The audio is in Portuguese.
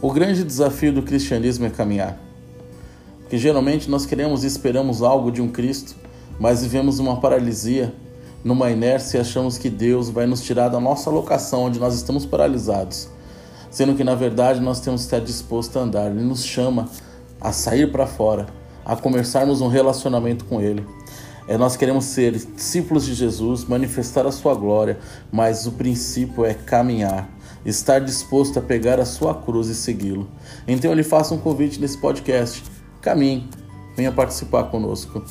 O grande desafio do cristianismo é caminhar. Porque geralmente nós queremos e esperamos algo de um Cristo, mas vivemos uma paralisia, numa inércia e achamos que Deus vai nos tirar da nossa locação onde nós estamos paralisados. Sendo que na verdade nós temos que estar disposto a andar. Ele nos chama a sair para fora, a começarmos um relacionamento com Ele. É, nós queremos ser discípulos de Jesus, manifestar a sua glória, mas o princípio é caminhar estar disposto a pegar a sua cruz e segui-lo. Então eu lhe faço um convite nesse podcast. Caminhe, venha participar conosco.